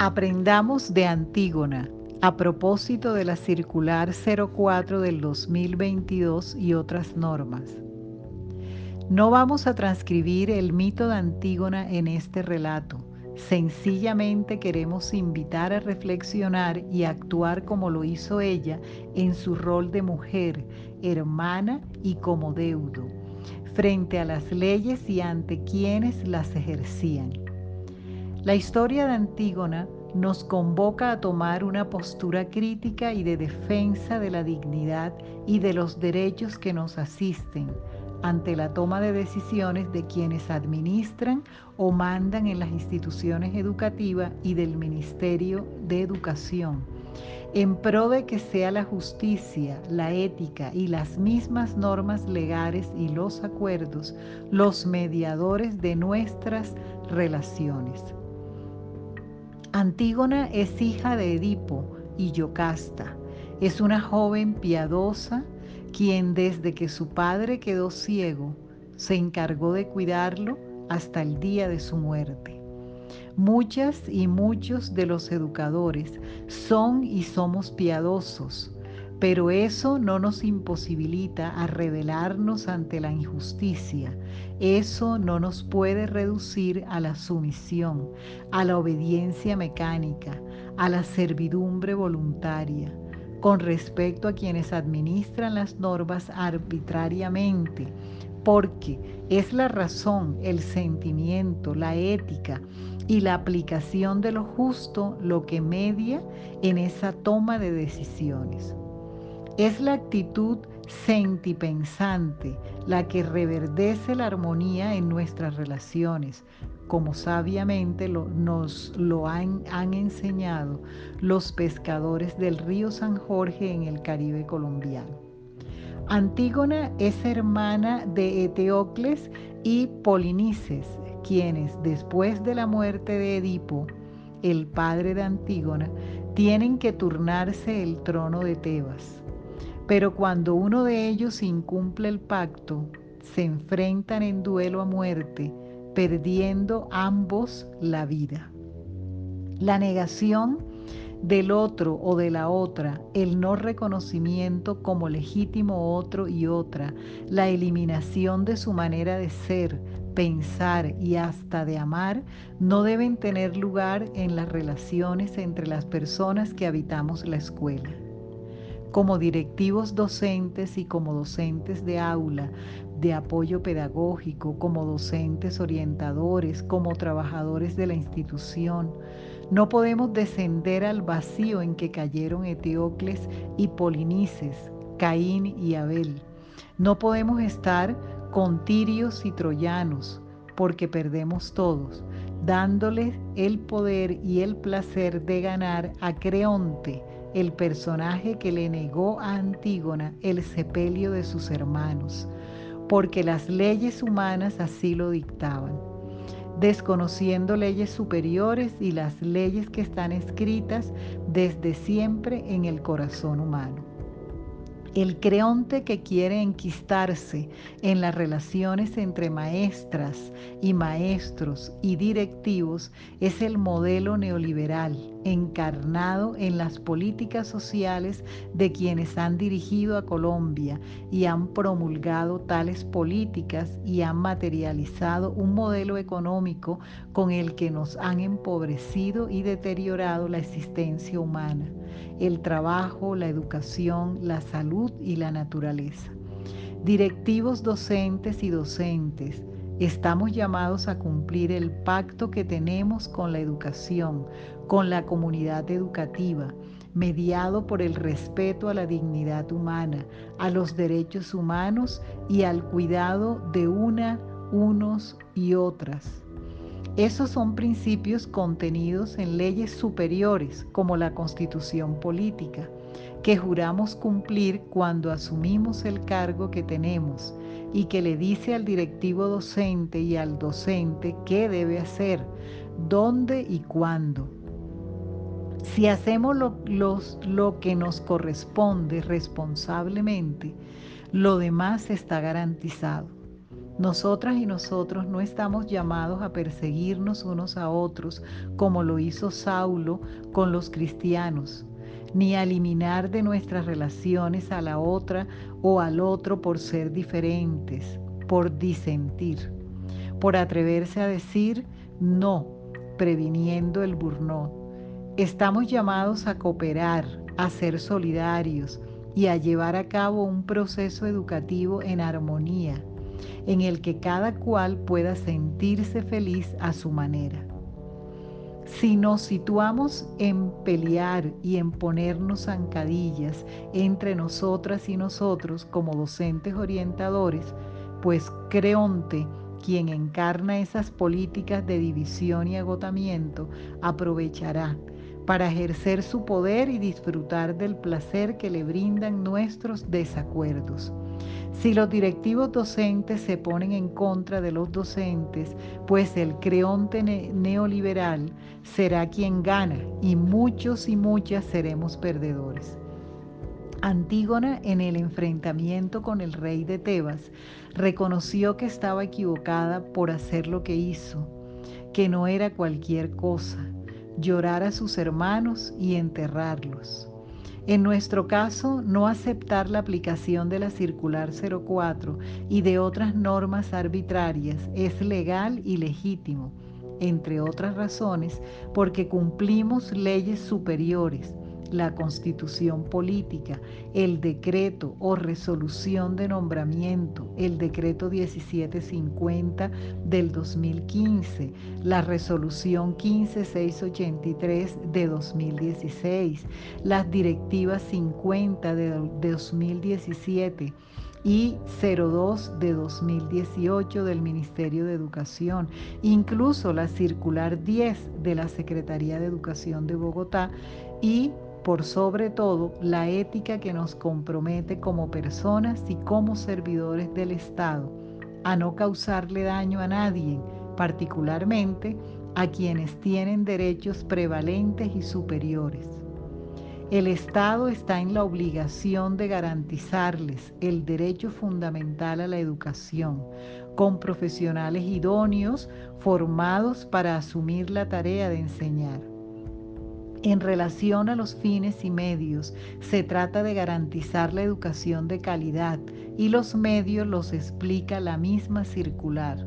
Aprendamos de Antígona a propósito de la circular 04 del 2022 y otras normas. No vamos a transcribir el mito de Antígona en este relato. Sencillamente queremos invitar a reflexionar y actuar como lo hizo ella en su rol de mujer, hermana y como deudo, frente a las leyes y ante quienes las ejercían. La historia de Antígona nos convoca a tomar una postura crítica y de defensa de la dignidad y de los derechos que nos asisten ante la toma de decisiones de quienes administran o mandan en las instituciones educativas y del Ministerio de Educación, en pro de que sea la justicia, la ética y las mismas normas legales y los acuerdos los mediadores de nuestras relaciones. Antígona es hija de Edipo y Yocasta. Es una joven piadosa quien desde que su padre quedó ciego se encargó de cuidarlo hasta el día de su muerte. Muchas y muchos de los educadores son y somos piadosos, pero eso no nos imposibilita a rebelarnos ante la injusticia. Eso no nos puede reducir a la sumisión, a la obediencia mecánica, a la servidumbre voluntaria, con respecto a quienes administran las normas arbitrariamente, porque es la razón, el sentimiento, la ética y la aplicación de lo justo lo que media en esa toma de decisiones. Es la actitud sentipensante la que reverdece la armonía en nuestras relaciones, como sabiamente nos lo han, han enseñado los pescadores del río San Jorge en el Caribe colombiano. Antígona es hermana de Eteocles y Polinices, quienes después de la muerte de Edipo, el padre de Antígona, tienen que turnarse el trono de Tebas. Pero cuando uno de ellos incumple el pacto, se enfrentan en duelo a muerte, perdiendo ambos la vida. La negación del otro o de la otra, el no reconocimiento como legítimo otro y otra, la eliminación de su manera de ser, pensar y hasta de amar, no deben tener lugar en las relaciones entre las personas que habitamos la escuela como directivos docentes y como docentes de aula, de apoyo pedagógico, como docentes orientadores, como trabajadores de la institución. No podemos descender al vacío en que cayeron Eteocles y Polinices, Caín y Abel. No podemos estar con tirios y troyanos, porque perdemos todos, dándoles el poder y el placer de ganar a Creonte, el personaje que le negó a Antígona el sepelio de sus hermanos, porque las leyes humanas así lo dictaban, desconociendo leyes superiores y las leyes que están escritas desde siempre en el corazón humano. El creonte que quiere enquistarse en las relaciones entre maestras y maestros y directivos es el modelo neoliberal encarnado en las políticas sociales de quienes han dirigido a Colombia y han promulgado tales políticas y han materializado un modelo económico con el que nos han empobrecido y deteriorado la existencia humana, el trabajo, la educación, la salud y la naturaleza. Directivos docentes y docentes, Estamos llamados a cumplir el pacto que tenemos con la educación, con la comunidad educativa, mediado por el respeto a la dignidad humana, a los derechos humanos y al cuidado de una, unos y otras. Esos son principios contenidos en leyes superiores como la constitución política, que juramos cumplir cuando asumimos el cargo que tenemos y que le dice al directivo docente y al docente qué debe hacer, dónde y cuándo. Si hacemos lo, lo que nos corresponde responsablemente, lo demás está garantizado. Nosotras y nosotros no estamos llamados a perseguirnos unos a otros como lo hizo Saulo con los cristianos, ni a eliminar de nuestras relaciones a la otra o al otro por ser diferentes, por disentir, por atreverse a decir no, previniendo el burnout. Estamos llamados a cooperar, a ser solidarios y a llevar a cabo un proceso educativo en armonía en el que cada cual pueda sentirse feliz a su manera. Si nos situamos en pelear y en ponernos zancadillas entre nosotras y nosotros como docentes orientadores, pues Creonte, quien encarna esas políticas de división y agotamiento, aprovechará para ejercer su poder y disfrutar del placer que le brindan nuestros desacuerdos. Si los directivos docentes se ponen en contra de los docentes, pues el creonte neoliberal será quien gana y muchos y muchas seremos perdedores. Antígona en el enfrentamiento con el rey de Tebas reconoció que estaba equivocada por hacer lo que hizo, que no era cualquier cosa, llorar a sus hermanos y enterrarlos. En nuestro caso, no aceptar la aplicación de la circular 04 y de otras normas arbitrarias es legal y legítimo, entre otras razones, porque cumplimos leyes superiores la constitución política, el decreto o resolución de nombramiento, el decreto 1750 del 2015, la resolución 15683 de 2016, las directivas 50 de 2017 y 02 de 2018 del Ministerio de Educación, incluso la circular 10 de la Secretaría de Educación de Bogotá y por sobre todo la ética que nos compromete como personas y como servidores del Estado a no causarle daño a nadie, particularmente a quienes tienen derechos prevalentes y superiores. El Estado está en la obligación de garantizarles el derecho fundamental a la educación, con profesionales idóneos formados para asumir la tarea de enseñar. En relación a los fines y medios, se trata de garantizar la educación de calidad y los medios los explica la misma circular.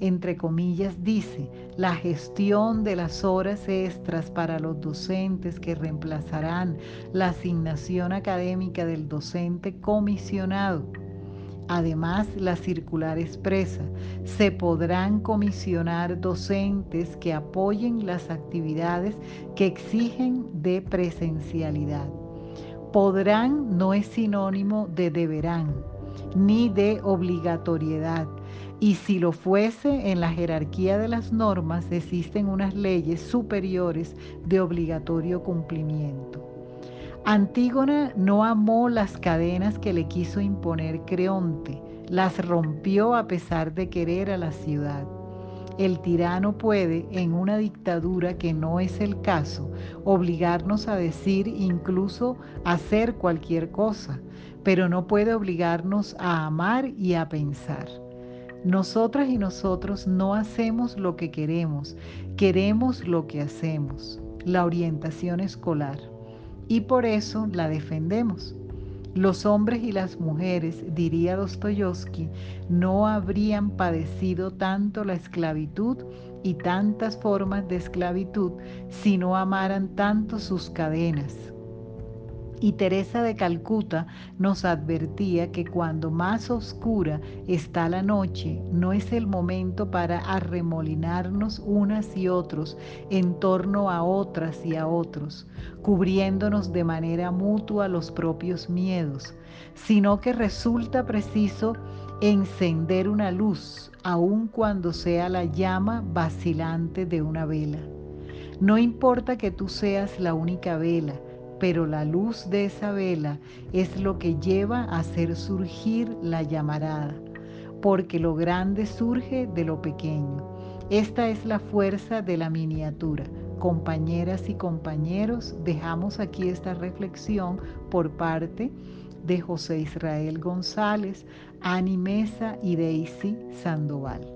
Entre comillas dice, la gestión de las horas extras para los docentes que reemplazarán la asignación académica del docente comisionado Además, la circular expresa, se podrán comisionar docentes que apoyen las actividades que exigen de presencialidad. Podrán no es sinónimo de deberán, ni de obligatoriedad. Y si lo fuese, en la jerarquía de las normas existen unas leyes superiores de obligatorio cumplimiento. Antígona no amó las cadenas que le quiso imponer Creonte, las rompió a pesar de querer a la ciudad. El tirano puede, en una dictadura que no es el caso, obligarnos a decir, incluso hacer cualquier cosa, pero no puede obligarnos a amar y a pensar. Nosotras y nosotros no hacemos lo que queremos, queremos lo que hacemos. La orientación escolar y por eso la defendemos. Los hombres y las mujeres, diría Dostoyevsky, no habrían padecido tanto la esclavitud y tantas formas de esclavitud si no amaran tanto sus cadenas, y Teresa de Calcuta nos advertía que cuando más oscura está la noche, no es el momento para arremolinarnos unas y otros en torno a otras y a otros, cubriéndonos de manera mutua los propios miedos, sino que resulta preciso encender una luz, aun cuando sea la llama vacilante de una vela. No importa que tú seas la única vela, pero la luz de esa vela es lo que lleva a hacer surgir la llamarada, porque lo grande surge de lo pequeño. Esta es la fuerza de la miniatura. Compañeras y compañeros, dejamos aquí esta reflexión por parte de José Israel González, Ani Mesa y Daisy Sandoval.